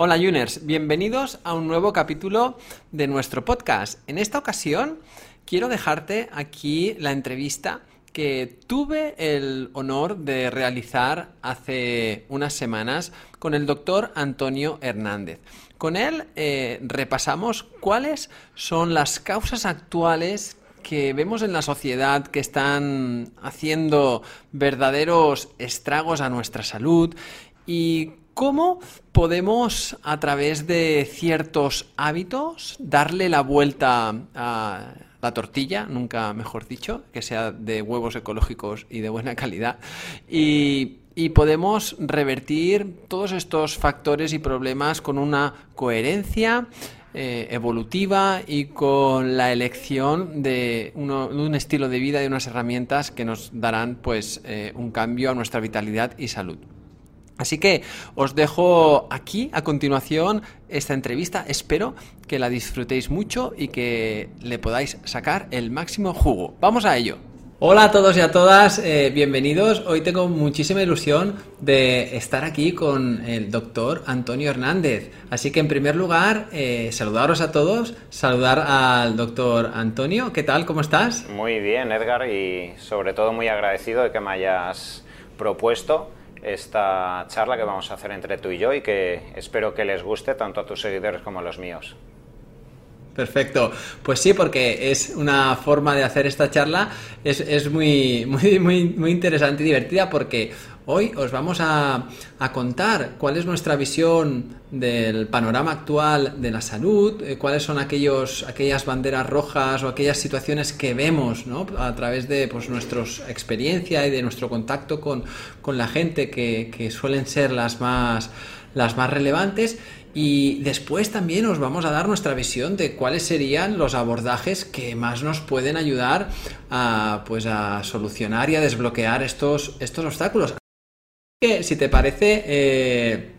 Hola Juners, bienvenidos a un nuevo capítulo de nuestro podcast. En esta ocasión quiero dejarte aquí la entrevista que tuve el honor de realizar hace unas semanas con el doctor Antonio Hernández. Con él eh, repasamos cuáles son las causas actuales que vemos en la sociedad que están haciendo verdaderos estragos a nuestra salud y ¿Cómo podemos, a través de ciertos hábitos, darle la vuelta a la tortilla, nunca mejor dicho, que sea de huevos ecológicos y de buena calidad, y, podemos revertir todos estos factores y problemas con una coherencia eh, evolutiva y con la elección de, un estilo de vida y unas herramientas que nos darán pues eh, un cambio a nuestra vitalidad y salud. Así que os dejo aquí a continuación esta entrevista. Espero que la disfrutéis mucho y que le podáis sacar el máximo jugo. Vamos a ello. Hola a todos y a todas, eh, bienvenidos. Hoy tengo muchísima ilusión de estar aquí con el doctor Antonio Hernández. Así que en primer lugar, eh, saludaros a todos, saludar al doctor Antonio. ¿Qué tal? ¿Cómo estás? Muy bien, Edgar, y sobre todo muy agradecido de que me hayas propuesto esta charla que vamos a hacer entre tú y yo y que espero que les guste tanto a tus seguidores como a los míos. Perfecto. Pues sí, porque es una forma de hacer esta charla, es, es muy, muy, muy, muy interesante y divertida porque Hoy os vamos a, contar cuál es nuestra visión del panorama actual de la salud, eh, cuáles son aquellos, aquellas banderas rojas o aquellas situaciones que vemos a través de pues, nuestra experiencia y de nuestro contacto con, la gente que, suelen ser las más, las más relevantes. Y después también os vamos a dar nuestra visión de cuáles serían los abordajes que más nos pueden ayudar a, pues, a solucionar y a desbloquear estos, estos obstáculos que si te parece, eh,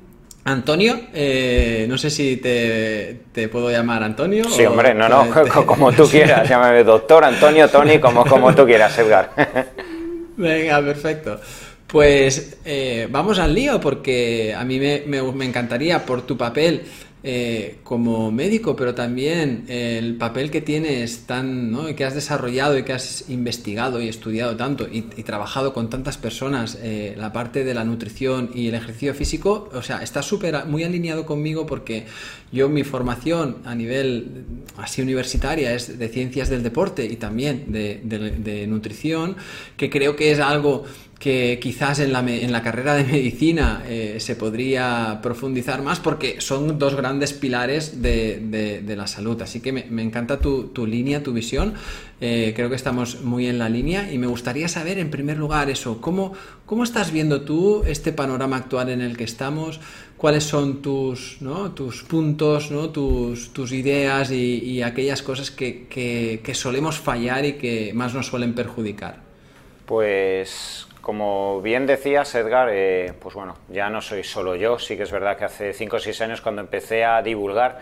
Antonio, eh, no sé si te, puedo llamar Antonio. Sí, hombre, no, no, como tú quieras, llámame doctor, Antonio, Tony, como, como tú quieras, Edgar. Venga, perfecto. Pues eh, vamos al lío, porque a mí me, me encantaría, por tu papel, eh, como médico, pero también el papel que tienes tan, que has desarrollado y que has investigado y estudiado tanto y, trabajado con tantas personas, eh, la parte de la nutrición y el ejercicio físico, o sea, está súper muy alineado conmigo porque yo mi formación a nivel así universitaria es de ciencias del deporte y también de nutrición, que creo que es algo que quizás en la, en la carrera de medicina eh, se podría profundizar más porque son dos grandes pilares de, de, la salud. Así que me, encanta tu, tu, línea, tu visión. Eh, creo que estamos muy en la línea y me gustaría saber en primer lugar eso, ¿cómo, cómo estás viendo tú este panorama actual en el que estamos? ¿Cuáles son tus, ¿no? tus puntos, ¿no? tus, tus ideas y, aquellas cosas que, que, que solemos fallar y que más nos suelen perjudicar? Pues como bien decías, Edgar, eh, pues bueno, ya no soy solo yo, sí que es verdad que hace 5 o 6 años cuando empecé a divulgar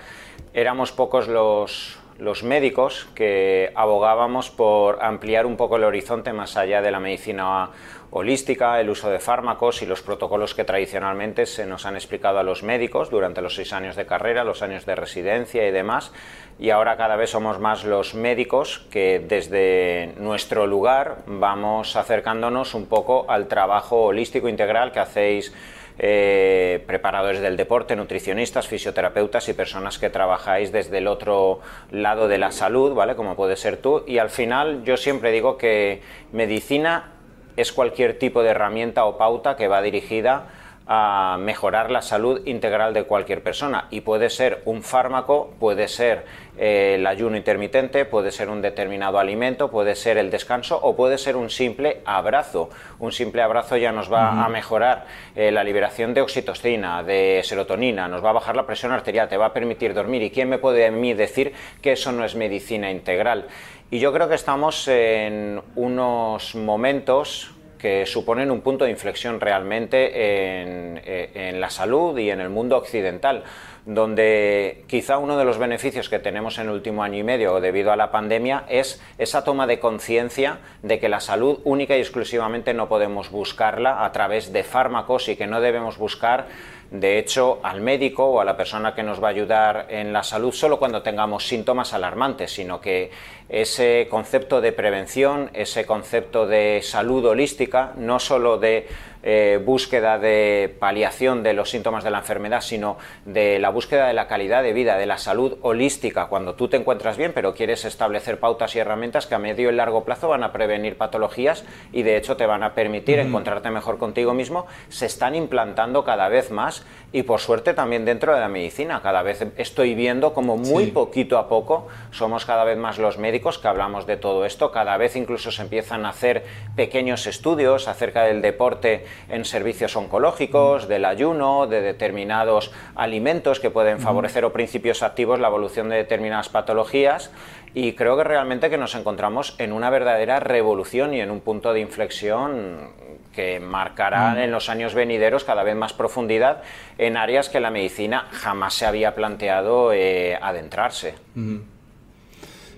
éramos pocos los, los médicos que abogábamos por ampliar un poco el horizonte más allá de la medicina holística, el uso de fármacos y los protocolos que tradicionalmente se nos han explicado a los médicos durante los seis años de carrera, los años de residencia y demás. Y ahora cada vez somos más los médicos que desde nuestro lugar vamos acercándonos un poco al trabajo holístico integral que hacéis eh, preparadores del deporte, nutricionistas, fisioterapeutas y personas que trabajáis desde el otro lado de la salud, ¿vale? Como puede ser tú. Y al final yo siempre digo que medicina es cualquier tipo de herramienta o pauta que va dirigida a mejorar la salud integral de cualquier persona y puede ser un fármaco, puede ser eh, el ayuno intermitente, puede ser un determinado alimento, puede ser el descanso o puede ser un simple abrazo. Un simple abrazo ya nos va a mejorar eh, la liberación de oxitocina, de serotonina, nos va a bajar la presión arterial, te va a permitir dormir. ¿Y quién me puede a mí decir que eso no es medicina integral? Y yo creo que estamos en unos momentos que suponen un punto de inflexión realmente eh, en, la salud y en el mundo occidental, donde quizá uno de los beneficios que tenemos en el último año y medio debido a la pandemia es esa toma de conciencia de que la salud única y exclusivamente no podemos buscarla a través de fármacos y que no debemos buscar de hecho, al médico o a la persona que nos va a ayudar en la salud solo cuando tengamos síntomas alarmantes, sino que ese concepto de prevención, ese concepto de salud holística, no solo de eh, búsqueda de paliación de los síntomas de la enfermedad, sino de la búsqueda de la calidad de vida, de la salud holística, cuando tú te encuentras bien, pero quieres establecer pautas y herramientas que a medio y largo plazo van a prevenir patologías y de hecho te van a permitir encontrarte mejor contigo mismo, se están implantando cada vez más y por suerte también dentro de la medicina. Cada vez estoy viendo como muy poquito a poco somos cada vez más los médicos que hablamos de todo esto, cada vez incluso se empiezan a hacer pequeños estudios acerca del deporte en servicios oncológicos, del ayuno, de determinados alimentos que pueden favorecer o principios activos la evolución de determinadas patologías. Y creo que realmente que nos encontramos en una verdadera revolución y en un punto de inflexión que marcará en los años venideros cada vez más profundidad en áreas que la medicina jamás se había planteado eh, adentrarse.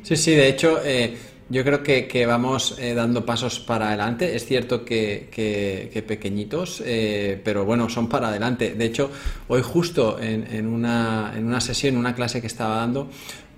Sí, sí, de hecho, eh, yo creo que, vamos eh, dando pasos para adelante. Es cierto que, pequeñitos, pero bueno, son para adelante. De hecho, hoy justo en, en, una, en una sesión, en una clase que estaba dando,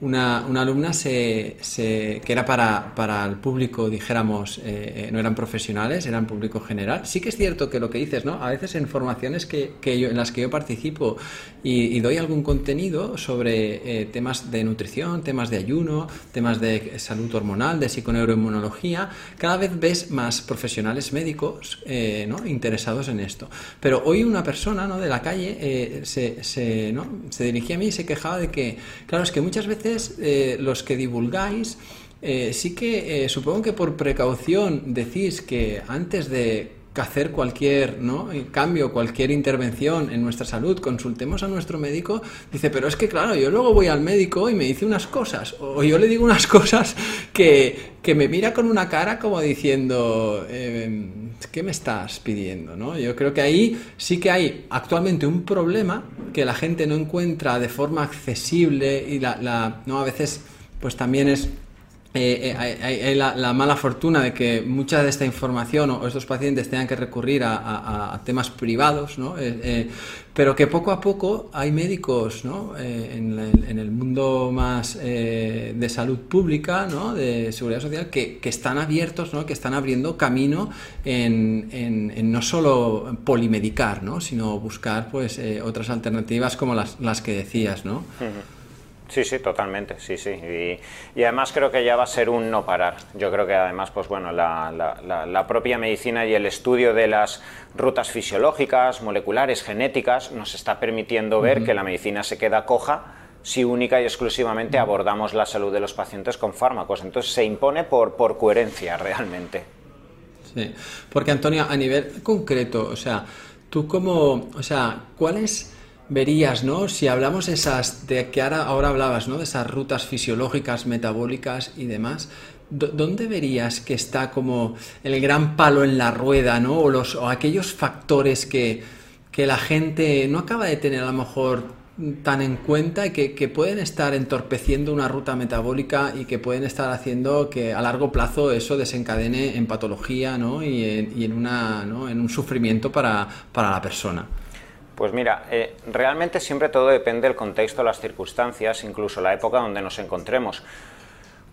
una, una alumna que era para, para, el público, dijéramos, eh, no eran profesionales, eran público general. Sí que es cierto que lo que dices, ¿no? A veces en formaciones que, que yo, en las que yo participo y, doy algún contenido sobre eh, temas de nutrición, temas de ayuno, temas de salud hormonal, de psiconeuroinmunología, cada vez ves más profesionales médicos eh, ¿no? interesados en esto. Pero hoy una persona ¿no? de la calle se, se, ¿no? se dirigía a mí y se quejaba de que, claro, es que muchas veces eh, los que divulgáis, eh, sí que eh, supongo que por precaución decís que antes de hacer cualquier ¿no? cambio, cualquier intervención en nuestra salud, consultemos a nuestro médico, dice, pero es que claro, yo luego voy al médico y me dice unas cosas, o yo le digo unas cosas que, que me mira con una cara como diciendo, ¿qué me estás pidiendo? ¿no? Yo creo que ahí sí que hay actualmente un problema que la gente no encuentra de forma accesible y la, la ¿no? a veces pues también es eh, eh, hay, la, mala fortuna de que mucha de esta información o estos pacientes tengan que recurrir a, temas privados, ¿no? Eh, pero que poco a poco hay médicos ¿no? en, el mundo más de salud pública, ¿no? de seguridad social, que, están abiertos, ¿no? que están abriendo camino en, en, no solo polimedicar, ¿no? sino buscar pues, otras alternativas como las, las que decías. ¿no? Sí, sí, totalmente, sí, sí. Y, además creo que ya va a ser un no parar. Yo creo que además, pues bueno, la, la, propia medicina y el estudio de las rutas fisiológicas, moleculares, genéticas, nos está permitiendo ver que la medicina se queda coja si única y exclusivamente abordamos la salud de los pacientes con fármacos. Entonces se impone por, por coherencia realmente. Sí, porque Antonio, a nivel concreto, o sea, tú como, o sea, ¿cuál es verías, ¿no? Si hablamos esas, de que ahora, ahora hablabas, ¿no? De esas rutas fisiológicas, metabólicas y demás, ¿dónde verías que está como el gran palo en la rueda, ¿no? O, los, o aquellos factores que, que la gente no acaba de tener a lo mejor tan en cuenta y que, que, pueden estar entorpeciendo una ruta metabólica y que pueden estar haciendo que a largo plazo eso desencadene en patología ¿no? y, en, y en, una, ¿no? en un sufrimiento para, para la persona. Pues mira, eh, realmente siempre todo depende del contexto, las circunstancias, incluso la época donde nos encontremos.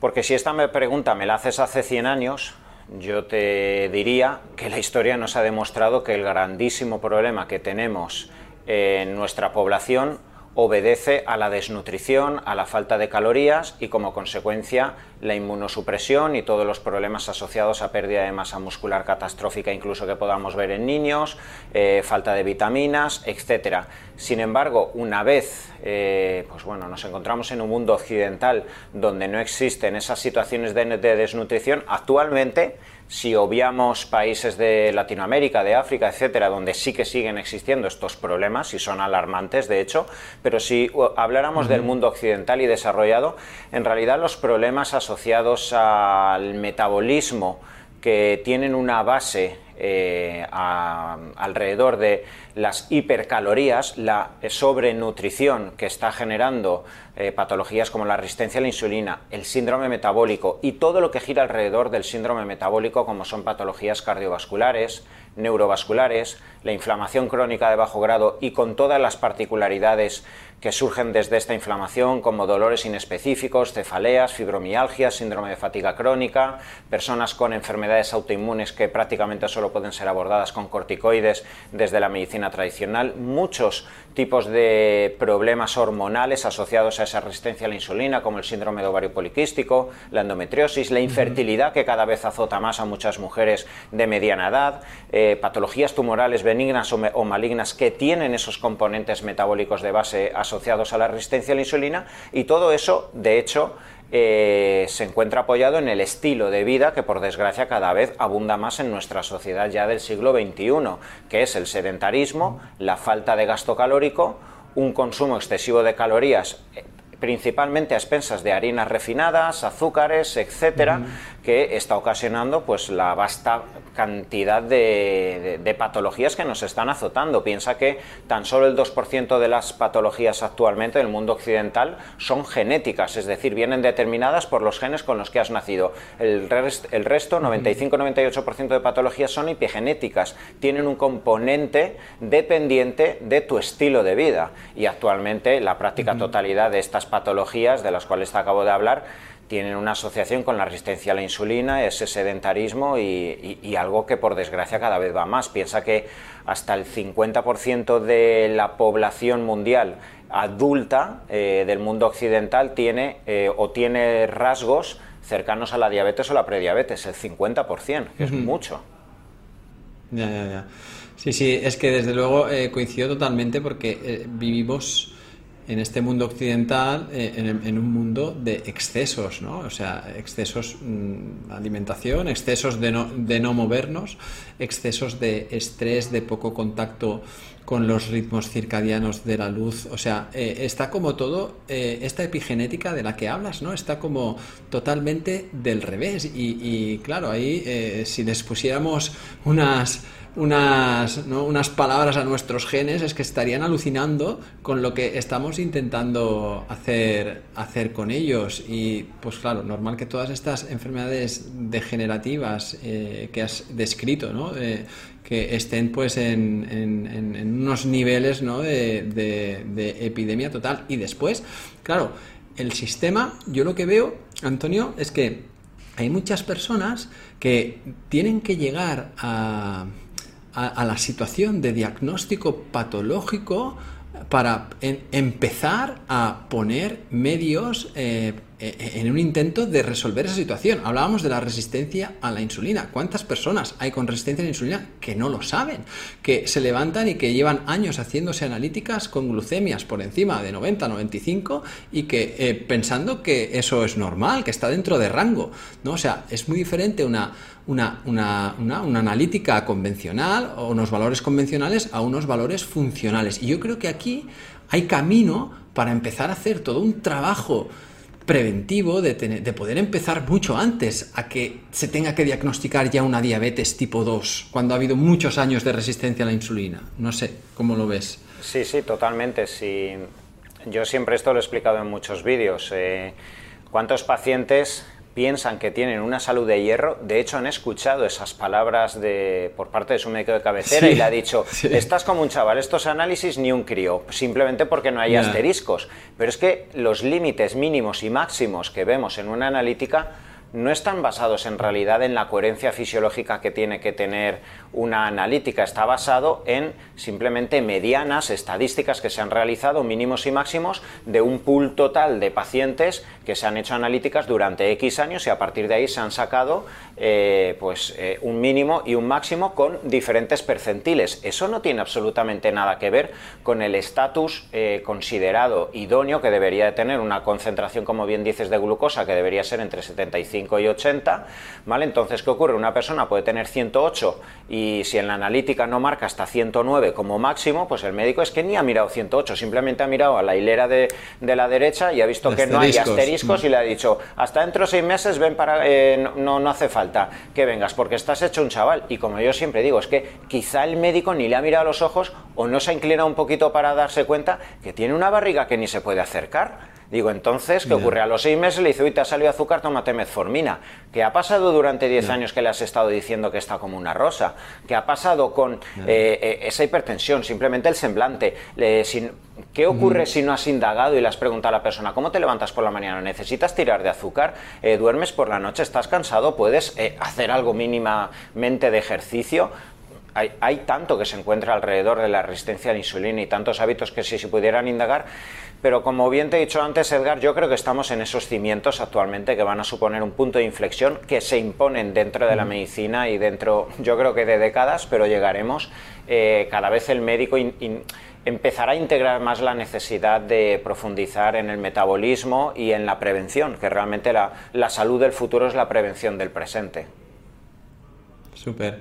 Porque si esta pregunta me la haces hace 100 años, yo te diría que la historia nos ha demostrado que el grandísimo problema que tenemos en nuestra población obedece a la desnutrición, a la falta de calorías y como consecuencia la inmunosupresión y todos los problemas asociados a pérdida de masa muscular catastrófica incluso que podamos ver en niños, eh, falta de vitaminas, etc. Sin embargo, una vez eh, pues bueno, nos encontramos en un mundo occidental donde no existen esas situaciones de desnutrición, actualmente si obviamos países de Latinoamérica, de África, etcétera, donde sí que siguen existiendo estos problemas y son alarmantes, de hecho, pero si habláramos del mundo occidental y desarrollado, en realidad los problemas asociados al metabolismo que tienen una base eh, alrededor de las hipercalorías, la sobrenutrición que está generando eh, patologías como la resistencia a la insulina, el síndrome metabólico y todo lo que gira alrededor del síndrome metabólico como son patologías cardiovasculares, neurovasculares, la inflamación crónica de bajo grado y con todas las particularidades que surgen desde esta inflamación como dolores inespecíficos, cefaleas, fibromialgias, síndrome de fatiga crónica, personas con enfermedades autoinmunes que prácticamente solo pueden ser abordadas con corticoides desde la medicina tradicional, muchos tipos de problemas hormonales asociados a esa resistencia a la insulina, como el síndrome de ovario poliquístico, la endometriosis, la infertilidad que cada vez azota más a muchas mujeres de mediana edad, eh, patologías tumorales benignas o, malignas que tienen esos componentes metabólicos de base asociados a la resistencia a la insulina y todo eso, de hecho, eh, se encuentra apoyado en el estilo de vida que por desgracia cada vez abunda más en nuestra sociedad ya del siglo XXI, que es el sedentarismo, la falta de gasto calórico, un consumo excesivo de calorías eh, principalmente a expensas de harinas refinadas, azúcares, etcétera, que está ocasionando pues la vasta cantidad de, patologías que nos están azotando. Piensa que tan solo el 2% de las patologías actualmente en el mundo occidental son genéticas, es decir, vienen determinadas por los genes con los que has nacido. El, el resto, 95-98% de patologías son epigenéticas, tienen un componente dependiente de tu estilo de vida. Y actualmente la práctica totalidad de estas patologías, de las cuales te acabo de habbar, tienen una asociación con la resistencia a la insulina, ese sedentarismo y, algo que por desgracia cada vez va más. Piensa que hasta el 50% de la población mundial adulta eh, del mundo occidental tiene eh, o tiene rasgos cercanos a la diabetes o la prediabetes, el 50%, que es mucho. Ya, ya, ya. Sí, sí, es que desde luego eh, coincido totalmente porque vivimos en este mundo occidental, eh, en, un mundo de excesos, ¿no? O sea, excesos mm, alimentación, excesos de no, de no movernos, excesos de estrés, de poco contacto con los ritmos circadianos de la luz. O sea, eh, está como todo, eh, esta epigenética de la que hablas, ¿no? Está como totalmente del revés. Y, y claro, ahí si les pusiéramos unas unas, unas palabras a nuestros genes es que estarían alucinando con lo que estamos intentando hacer, hacer con ellos. Y pues claro, normal que todas estas enfermedades degenerativas eh, que has descrito, ¿no? Que estén pues en, unos niveles ¿no? de, de epidemia total. Y después, claro, el sistema, yo lo que veo, Antonio, es que hay muchas personas que tienen que llegar a a, la situación de diagnóstico patológico para empezar a poner medios eh, en un intento de resolver esa situación. Hablábamos de la resistencia a la insulina. ¿Cuántas personas hay con resistencia a la insulina que no lo saben? Que se levantan y que llevan años haciéndose analíticas con glucemias por encima de 90, 95 y que eh, pensando que eso es normal, que está dentro de rango. ¿no? O sea, es muy diferente una, una, una, una, analítica convencional o unos valores convencionales a unos valores funcionales. Y yo creo que aquí hay camino para empezar a hacer todo un trabajo preventivo de, de, poder empezar mucho antes a que se tenga que diagnosticar ya una diabetes tipo 2, cuando ha habido muchos años de resistencia a la insulina. No sé, ¿cómo lo ves? Sí, sí, totalmente. Sí. Yo siempre esto lo he explicado en muchos vídeos. Eh, ¿Cuántos pacientes piensan que tienen una salud de hierro. De hecho, han escuchado esas palabras de, por parte de su médico de cabecera y le ha dicho, estás como un chaval, estos análisis ni un crío, simplemente porque no hay asteriscos. Pero es que los límites mínimos y máximos que vemos en una analítica no están basados en realidad en la coherencia fisiológica que tiene que tener una analítica, está basado en simplemente medianas estadísticas que se han realizado, mínimos y máximos, de un pool total de pacientes que se han hecho analíticas durante X años y a partir de ahí se han sacado eh, pues, eh, un mínimo y un máximo con diferentes percentiles. Eso no tiene absolutamente nada que ver con el estatus eh, considerado idóneo que debería de tener una concentración, como bien dices, de glucosa que debería ser entre 75 75 y 80, ¿vale? Entonces, ¿qué ocurre? Una persona puede tener 108 y si en la analítica no marca hasta 109 como máximo, pues el médico es que ni ha mirado 108, simplemente ha mirado a la hilera de, la derecha y ha visto que no hay asteriscos y le ha dicho, hasta dentro de seis meses ven para, no, no hace falta que vengas porque estás hecho un chaval. Y como yo siempre digo, es que quizá el médico ni le ha mirado a los ojos o no se ha inclinado un poquito para darse cuenta que tiene una barriga que ni se puede acercar. Digo, entonces, ¿qué ocurre? A los seis meses le dice, uy, te ha salido azúcar, tómate metformina. ¿Qué ha pasado durante diez años que le has estado diciendo que está como una rosa? ¿Qué ha pasado con eh, eh, esa hipertensión? Simplemente el semblante. ¿Qué ocurre si no has indagado y le has preguntado a la persona, ¿cómo te levantas por la mañana? ¿Necesitas tirar de azúcar? Eh, ¿Duermes por la noche? ¿Estás cansado? ¿Puedes hacer algo mínimamente de ejercicio? Hay, tanto que se encuentra alrededor de la resistencia a la insulina y tantos hábitos que si se pudieran indagar, pero como bien te he dicho antes, Edgar, yo creo que estamos en esos cimientos actualmente que van a suponer un punto de inflexión que se imponen dentro de la medicina y dentro, yo creo que de décadas, pero llegaremos. Eh, cada vez el médico empezará a integrar más la necesidad de profundizar en el metabolismo y en la prevención, que realmente la, la salud del futuro es la prevención del presente. Súper.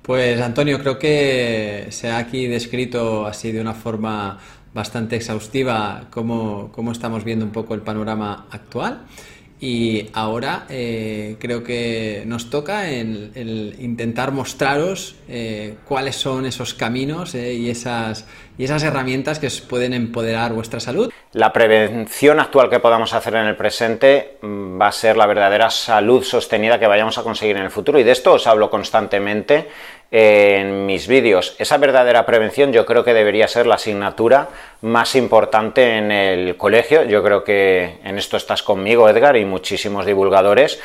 Pues Antonio, creo que se ha aquí descrito así de una forma bastante exhaustiva cómo, cómo estamos viendo un poco el panorama actual. Y ahora eh, creo que nos toca el, intentar mostraros eh, cuáles son esos caminos eh, y, esas, y esas herramientas que os pueden empoderar vuestra salud. La prevención actual que podamos hacer en el presente mm, va a ser la verdadera salud sostenida que vayamos a conseguir en el futuro. Y de esto os hablo constantemente en mis vídeos. Esa verdadera prevención yo creo que debería ser la asignatura más importante en el colegio. Yo creo que en esto estás conmigo, Edgar, y muchísimos divulgadores.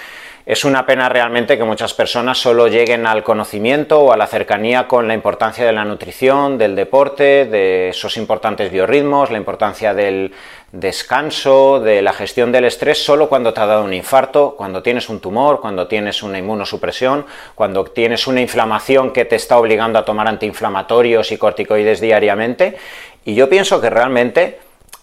Es una pena realmente que muchas personas solo lleguen al conocimiento o a la cercanía con la importancia de la nutrición, del deporte, de esos importantes biorritmos, la importancia del descanso, de la gestión del estrés, solo cuando te ha dado un infarto, cuando tienes un tumor, cuando tienes una inmunosupresión, cuando tienes una inflamación que te está obligando a tomar antiinflamatorios y corticoides diariamente. Y yo pienso que realmente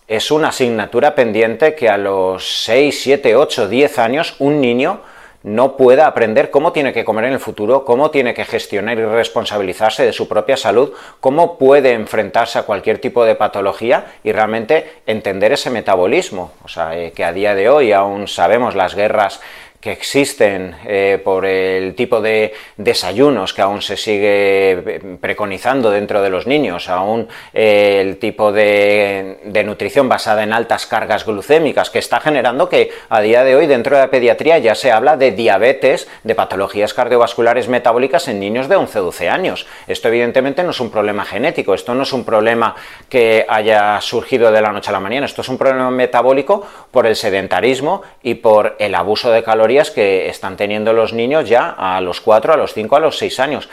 es una asignatura pendiente que a los 6, 7, 8, 10 años un niño no pueda aprender cómo tiene que comer en el futuro, cómo tiene que gestionar y responsabilizarse de su propia salud, cómo puede enfrentarse a cualquier tipo de patología y realmente entender ese metabolismo. O sea, eh, que a día de hoy aún sabemos las guerras que existen eh, por el tipo de desayunos que aún se sigue eh, preconizando dentro de los niños, aún eh, el tipo de, nutrición basada en altas cargas glucémicas que está generando que a día de hoy dentro de la pediatría ya se habla de diabetes, de patologías cardiovasculares metabólicas en niños de 11-12 años. Esto evidentemente no es un problema genético, esto no es un problema que haya surgido de la noche a la mañana, esto es un problema metabólico por el sedentarismo y por el abuso de calorías que están teniendo los niños ya a los 4, a los 5, a los 6 años.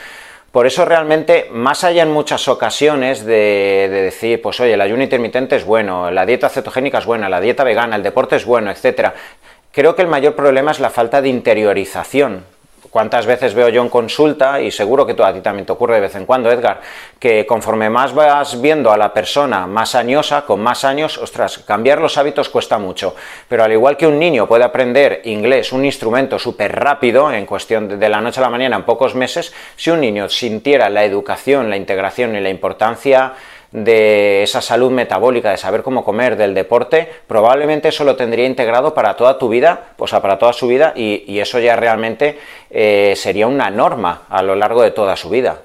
Por eso realmente, más allá en muchas ocasiones de, de, decir, pues oye, el ayuno intermitente es bueno, la dieta cetogénica es buena, la dieta vegana, el deporte es bueno, etcétera, creo que el mayor problema es la falta de interiorización ¿Cuántas veces veo yo en consulta, y seguro que a ti también te ocurre de vez en cuando, Edgar, que conforme más vas viendo a la persona más añosa, con más años, ostras, cambiar los hábitos cuesta mucho. Pero al igual que un niño puede aprender inglés, un instrumento súper rápido, en cuestión de la noche a la mañana, en pocos meses, si un niño sintiera la educación, la integración y la importancia de esa salud metabólica, de saber cómo comer, del deporte, probablemente eso lo tendría integrado para toda tu vida, o sea, para toda su vida, y, eso ya realmente eh, sería una norma a lo largo de toda su vida.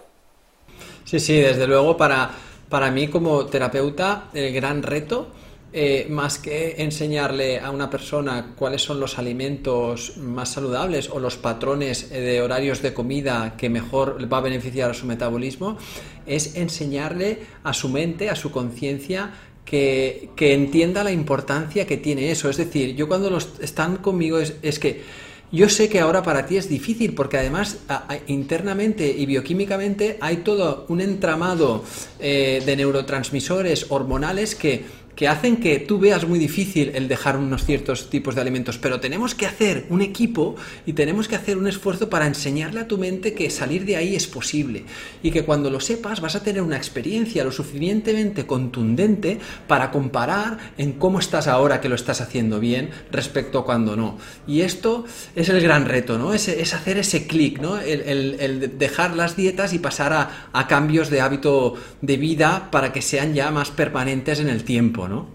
Sí, sí, desde luego para, para mí como terapeuta el gran reto eh, más que enseñarle a una persona cuáles son los alimentos más saludables o los patrones eh, de horarios de comida que mejor va a beneficiar a su metabolismo, es enseñarle a su mente, a su conciencia, que, entienda la importancia que tiene eso. Es decir, yo cuando los están conmigo es que yo sé que ahora para ti es difícil porque además internamente y bioquímicamente hay todo un entramado eh, de neurotransmisores hormonales que, que hacen que tú veas muy difícil el dejar unos ciertos tipos de alimentos, pero tenemos que hacer un equipo y tenemos que hacer un esfuerzo para enseñarle a tu mente que salir de ahí es posible y que cuando lo sepas vas a tener una experiencia lo suficientemente contundente para comparar en cómo estás ahora que lo estás haciendo bien respecto a cuando no. Y esto es el gran reto, ¿no? Es, hacer ese clic, ¿no? El, dejar las dietas y pasar a, a cambios de hábito de vida para que sean ya más permanentes en el tiempo, ¿no?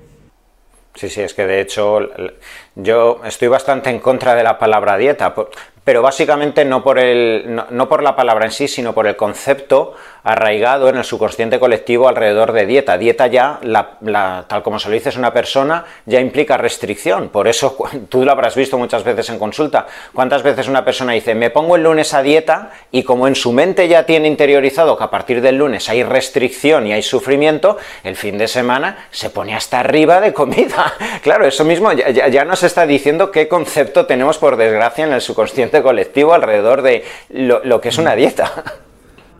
Sí, sí, es que de hecho yo estoy bastante en contra de la palabra dieta, pero básicamente no por, el, no, por la palabra en sí, sino por el concepto arraigado en el subconsciente colectivo alrededor de dieta. Dieta ya, tal como se lo dices una persona, ya implica restricción. Por eso tú lo habrás visto muchas veces en consulta. ¿Cuántas veces una persona dice, me pongo el lunes a dieta y como en su mente ya tiene interiorizado que a partir del lunes hay restricción y hay sufrimiento, el fin de semana se pone hasta arriba de comida? Claro, eso mismo ya, ya nos está diciendo qué concepto tenemos por desgracia en el subconsciente colectivo alrededor de lo, que es una dieta.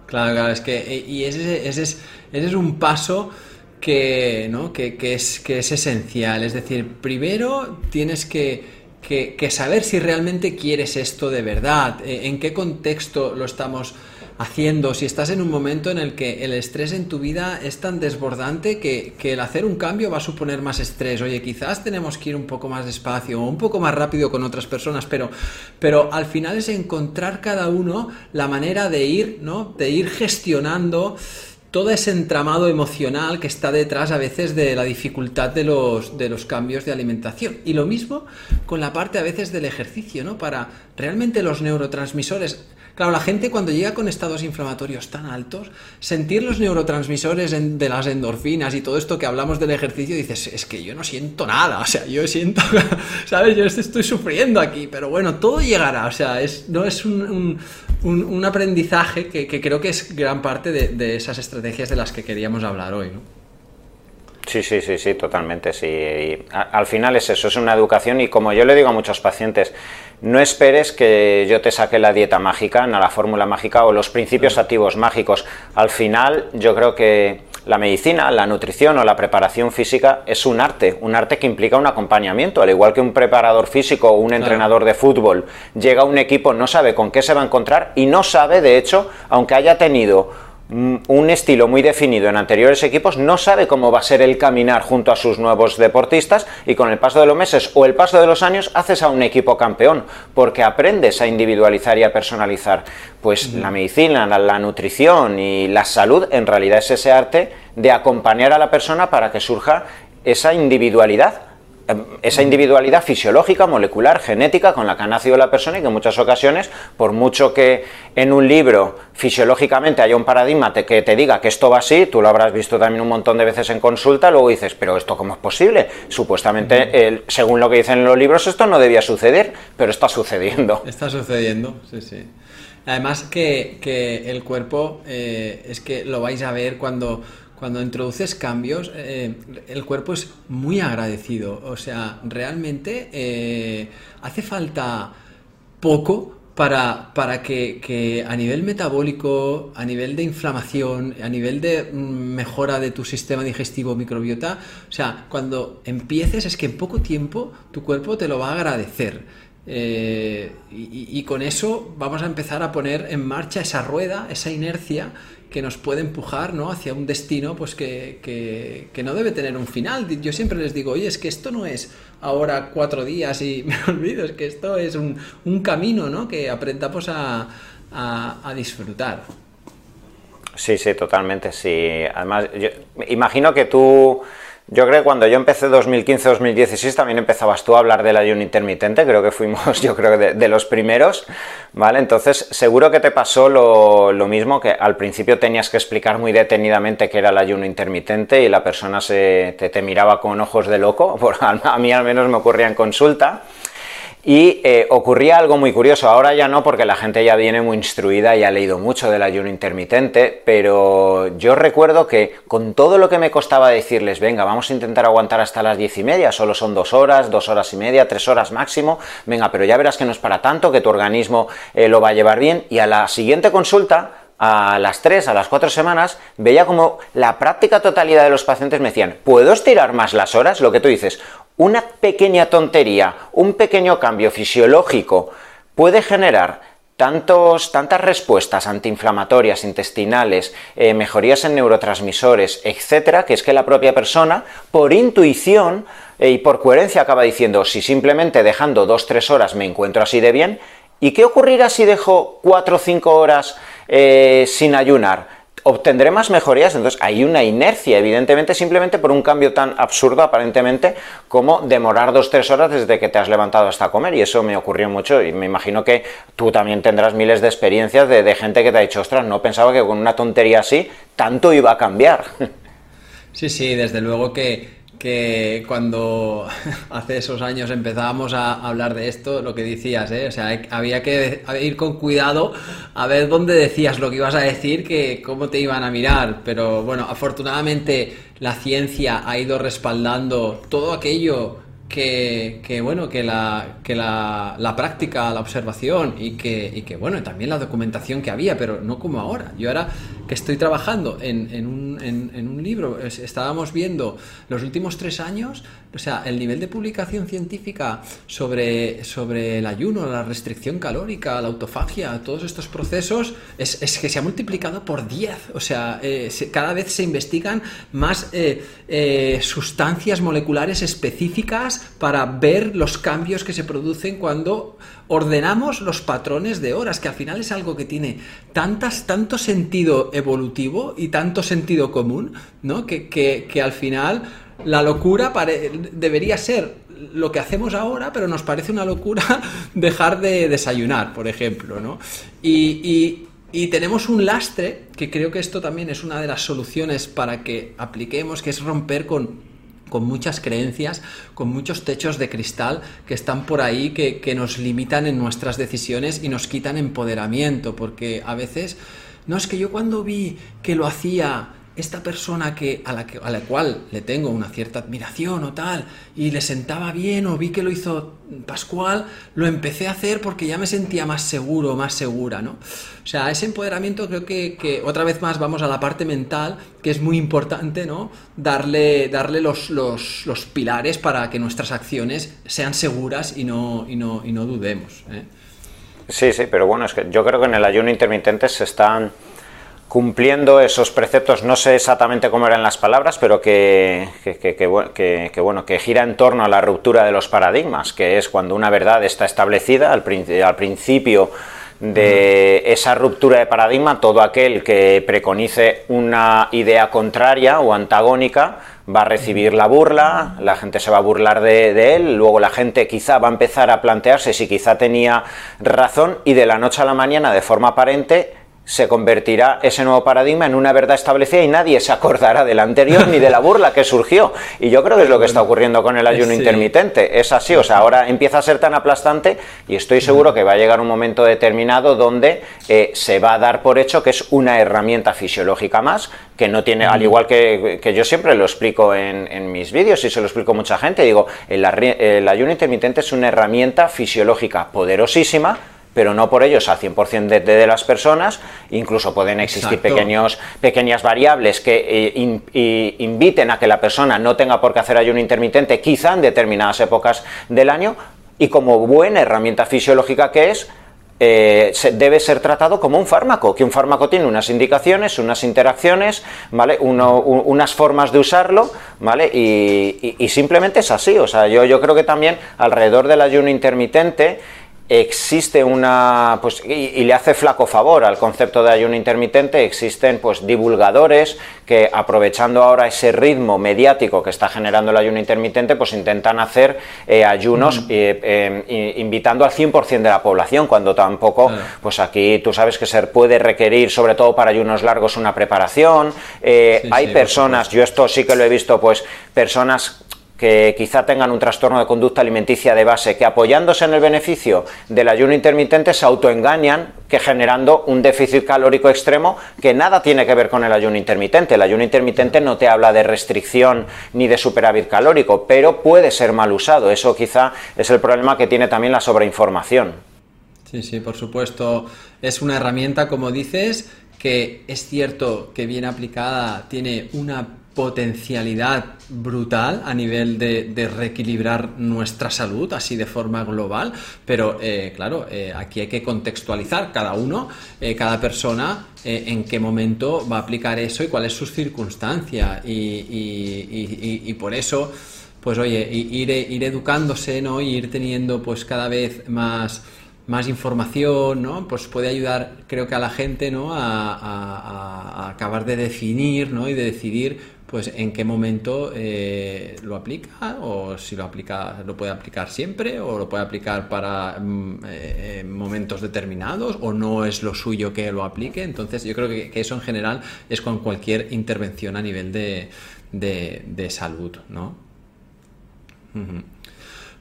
Claro, claro, es que eh, y ese, es, ese es un paso que, ¿no? que, es, que es esencial. Es decir, primero tienes que, que, saber si realmente quieres esto de verdad, eh, en qué contexto lo estamos haciendo, si estás en un momento en el que el estrés en tu vida es tan desbordante que, el hacer un cambio va a suponer más estrés. Oye, quizás tenemos que ir un poco más despacio o un poco más rápido con otras personas, pero, pero al final es encontrar cada uno la manera de ir, ¿no? De ir gestionando todo ese entramado emocional que está detrás a veces de la dificultad de los, de los cambios de alimentación. Y lo mismo con la parte a veces del ejercicio, ¿no? Para realmente los neurotransmisores Claro, la gente cuando llega con estados inflamatorios tan altos, sentir los neurotransmisores de las endorfinas y todo esto que hablamos del ejercicio, dices, es que yo no siento nada, o sea, yo siento, ¿sabes? Yo estoy sufriendo aquí, pero bueno, todo llegará, o sea, es, no es un, aprendizaje que, creo que es gran parte de, de esas estrategias de las que queríamos hablar hoy, ¿no? Sí, sí, sí, sí, totalmente. Sí. al final es eso, es una educación y como yo le digo a muchos pacientes, no esperes que yo te saque la dieta mágica, no la fórmula mágica o los principios activos mágicos. Al final yo creo que la medicina, la nutrición o la preparación física es un arte, un arte que implica un acompañamiento, al igual que un preparador físico o un entrenador de fútbol llega a un equipo, no sabe con qué se va a encontrar y no sabe, de hecho, aunque haya tenido un estilo muy definido en anteriores equipos, no sabe cómo va a ser el caminar junto a sus nuevos deportistas y con el paso de los meses o el paso de los años haces a un equipo campeón, porque aprendes a individualizar y a personalizar. Pues la medicina, la, nutrición y la salud en realidad es ese arte de acompañar a la persona para que surja esa individualidad esa individualidad fisiológica, molecular, genética con la que ha nacido la persona y que en muchas ocasiones, por mucho que en un libro fisiológicamente haya un paradigma que te diga que esto va así, tú lo habrás visto también un montón de veces en consulta, luego dices, pero esto cómo es posible? Supuestamente, según lo que dicen en los libros, esto no debía suceder, pero está sucediendo. Está sucediendo, sí, sí. Además que, el cuerpo, eh, es que lo vais a ver cuando cuando introduces cambios, eh, el cuerpo es muy agradecido. O sea, realmente eh, hace falta poco para, para que, a nivel metabólico, a nivel de inflamación, a nivel de mm, mejora de tu sistema digestivo microbiota, o sea, cuando empieces es que en poco tiempo tu cuerpo te lo va a agradecer. Eh, y, con eso vamos a empezar a poner en marcha esa rueda, esa inercia que nos puede empujar ¿no? hacia un destino pues que, que, no debe tener un final. Yo siempre les digo, oye, es que esto no es ahora cuatro días y me olvido, es que esto es un, un camino ¿no? que aprendamos a, a, disfrutar. Sí, sí, totalmente, sí. Además, yo imagino que tú yo creo que cuando yo empecé 2015-2016 también empezabas tú a hablar del ayuno intermitente, creo que fuimos, yo creo, de, de los primeros, ¿vale? Entonces, seguro que te pasó lo, lo, mismo, que al principio tenías que explicar muy detenidamente qué era el ayuno intermitente y la persona se, te, te miraba con ojos de loco, por, a mí al menos me ocurría en consulta. Y eh, ocurría algo muy curioso, ahora ya no porque la gente ya viene muy instruida y ha leído mucho del ayuno intermitente, pero yo recuerdo que con todo lo que me costaba decirles, venga, vamos a intentar aguantar hasta las diez y media, solo son dos horas, dos horas y media, tres horas máximo, venga, pero ya verás que no es para tanto, que tu organismo eh, lo va a llevar bien, y a la siguiente consulta a las 3, a las 4 semanas, veía como la práctica totalidad de los pacientes me decían, ¿puedo estirar más las horas? Lo que tú dices, una pequeña tontería, un pequeño cambio fisiológico puede generar tantos, tantas respuestas antiinflamatorias, intestinales, eh, mejorías en neurotransmisores, etcétera, que es que la propia persona, por intuición eh, y por coherencia, acaba diciendo, si simplemente dejando 2-3 horas me encuentro así de bien, ¿y qué ocurrirá si dejo 4 o 5 horas eh, sin ayunar? Obtendré más mejorías, entonces hay una inercia, evidentemente, simplemente por un cambio tan absurdo aparentemente como demorar dos, tres horas desde que te has levantado hasta comer, y eso me ocurrió mucho, y me imagino que tú también tendrás miles de experiencias de, de gente que te ha dicho, ostras, no pensaba que con una tontería así tanto iba a cambiar. Sí, sí, desde luego que que cuando hace esos años empezábamos a hablar de esto, lo que decías, ¿eh? o sea, había que ir con cuidado a ver dónde decías lo que ibas a decir, que cómo te iban a mirar, pero bueno, afortunadamente la ciencia ha ido respaldando todo aquello que, bueno, que, la, que la, la, práctica, la observación y que, y que, bueno, también la documentación que había, pero no como ahora. Yo ahora que estoy trabajando en, en, un, en, un, libro, estábamos viendo los últimos tres años, o sea, el nivel de publicación científica sobre, sobre el ayuno, la restricción calórica, la autofagia, todos estos procesos, es, es que se ha multiplicado por 10. O sea, eh, cada vez se investigan más eh, eh, sustancias moleculares específicas para ver los cambios que se producen cuando ordenamos los patrones de horas, que al final es algo que tiene tantas, tanto sentido evolutivo y tanto sentido común, ¿no? Que, que, al final la locura debería ser lo que hacemos ahora, pero nos parece una locura dejar de desayunar, por ejemplo, ¿no? y, y tenemos un lastre, que creo que esto también es una de las soluciones para que apliquemos, que es romper con con muchas creencias, con muchos techos de cristal que están por ahí, que, nos limitan en nuestras decisiones y nos quitan empoderamiento, porque a veces, no es que yo cuando vi que lo hacía esta persona que a, la que, a la cual le tengo una cierta admiración o tal, y le sentaba bien o vi que lo hizo Pascual, lo empecé a hacer porque ya me sentía más seguro, más segura, ¿no? O sea, ese empoderamiento creo que, otra vez más vamos a la parte mental, que es muy importante, ¿no? Darle, darle los, los, los pilares para que nuestras acciones sean seguras y no, y no, y no dudemos. ¿eh? Sí, sí, pero bueno, es que yo creo que en el ayuno intermitente se están cumpliendo esos preceptos, no sé exactamente cómo eran las palabras, pero que, que, bueno, que gira en torno a la ruptura de los paradigmas, que es cuando una verdad está establecida al, al principio de esa ruptura de paradigma, todo aquel que preconice una idea contraria o antagónica va a recibir la burla, la gente se va a burlar de, de, él, luego la gente quizá va a empezar a plantearse si quizá tenía razón y de la noche a la mañana, de forma aparente, se convertirá ese nuevo paradigma en una verdad establecida y nadie se acordará del anterior ni de la burla que surgió. Y yo creo que es lo que está ocurriendo con el ayuno intermitente. Es así, o sea, ahora empieza a ser tan aplastante y estoy seguro que va a llegar un momento determinado donde eh, se va a dar por hecho que es una herramienta fisiológica más, que no tiene, al igual que, yo siempre lo explico en, mis vídeos y se lo explico a mucha gente, digo, el ayuno intermitente es una herramienta fisiológica poderosísima, pero no por ellos al 100% de, de, las personas, incluso pueden existir pequeños, pequeñas variables que eh, inviten a que la persona no tenga por qué hacer ayuno intermitente, quizá en determinadas épocas del año, y como buena herramienta fisiológica que es, eh, debe ser tratado como un fármaco, que un fármaco tiene unas indicaciones, unas interacciones, ¿vale? unas formas de usarlo, ¿vale? Y, y, simplemente es así. O sea, yo, yo creo que también alrededor del ayuno intermitente existe una pues y, le hace flaco favor al concepto de ayuno intermitente existen pues divulgadores que aprovechando ahora ese ritmo mediático que está generando el ayuno intermitente pues intentan hacer eh, ayunos eh, em, invitando al 100% de la población cuando tampoco pues aquí tú sabes que se puede requerir sobre todo para ayunos largos una preparación. Eh, hay personas yo esto sí que lo he visto pues personas que quizá tengan un trastorno de conducta alimenticia de base, que apoyándose en el beneficio del ayuno intermitente se autoengañan que generando un déficit calórico extremo que nada tiene que ver con el ayuno intermitente. El ayuno intermitente no te habla de restricción ni de superávit calórico, pero puede ser mal usado. Eso quizá es el problema que tiene también la sobreinformación. Sí, sí, por supuesto. Es una herramienta, como dices, que es cierto que bien aplicada tiene una potencialidad brutal a nivel de, reequilibrar nuestra salud, así de forma global, pero eh, claro, eh, aquí hay que contextualizar cada uno, eh, cada persona, en qué momento va a aplicar eso y cuál es su circunstancia. Y, por eso, pues oye, ir, ir educándose, ¿no? Y ir teniendo pues cada vez más más información, ¿no? Pues puede ayudar, creo que a la gente, ¿no? A, acabar de definir, ¿no? Y de decidir pues en qué momento eh, lo aplica o si lo aplica lo puede aplicar siempre o lo puede aplicar para mm, eh, momentos determinados o no es lo suyo que lo aplique entonces yo creo que, eso en general es con cualquier intervención a nivel de, de, salud no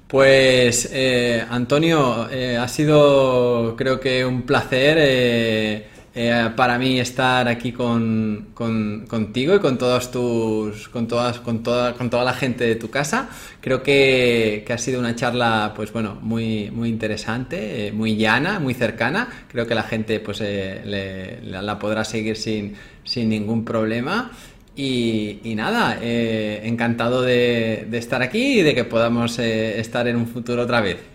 pues eh, Antonio ha sido creo que un placer eh, para mí estar aquí con, contigo y con todos tus con todas con toda con toda la gente de tu casa creo que, ha sido una charla pues bueno muy muy interesante eh, muy llana muy cercana. Creo que la gente pues eh, la podrá seguir sin, sin ningún problema. Y, nada encantado de, estar aquí y de que podamos estar en un futuro otra vez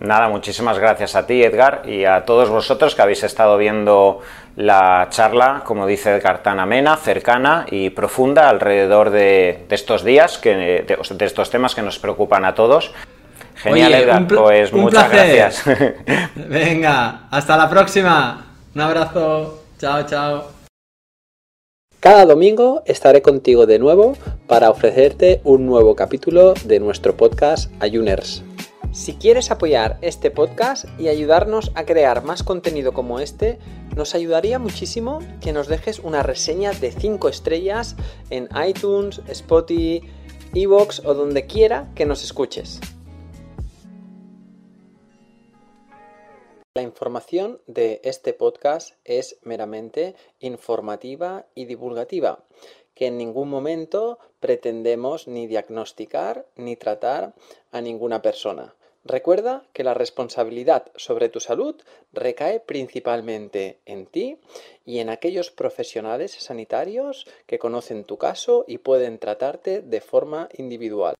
Nada, muchísimas gracias a ti, Edgar, y a todos vosotros que habéis estado viendo la charla, como dice Edgar, tan amena, cercana y profunda alrededor de, estos días, que, de, estos temas que nos preocupan a todos. Genial, Edgar, pues muchas gracias. Venga, hasta la próxima. Un abrazo. Chao, chao. Cada domingo estaré contigo de nuevo para ofrecerte un nuevo capítulo de nuestro podcast Ayuners. Si quieres apoyar este podcast y ayudarnos a crear más contenido como este, nos ayudaría muchísimo que nos dejes una reseña de 5 estrellas en iTunes, Spotify, Evox o donde quiera que nos escuches. La información de este podcast es meramente informativa y divulgativa, que en ningún momento pretendemos ni diagnosticar ni tratar a ninguna persona. Recuerda que la responsabilidad sobre tu salud recae principalmente en ti y en aquellos profesionales sanitarios que conocen tu caso y pueden tratarte de forma individual.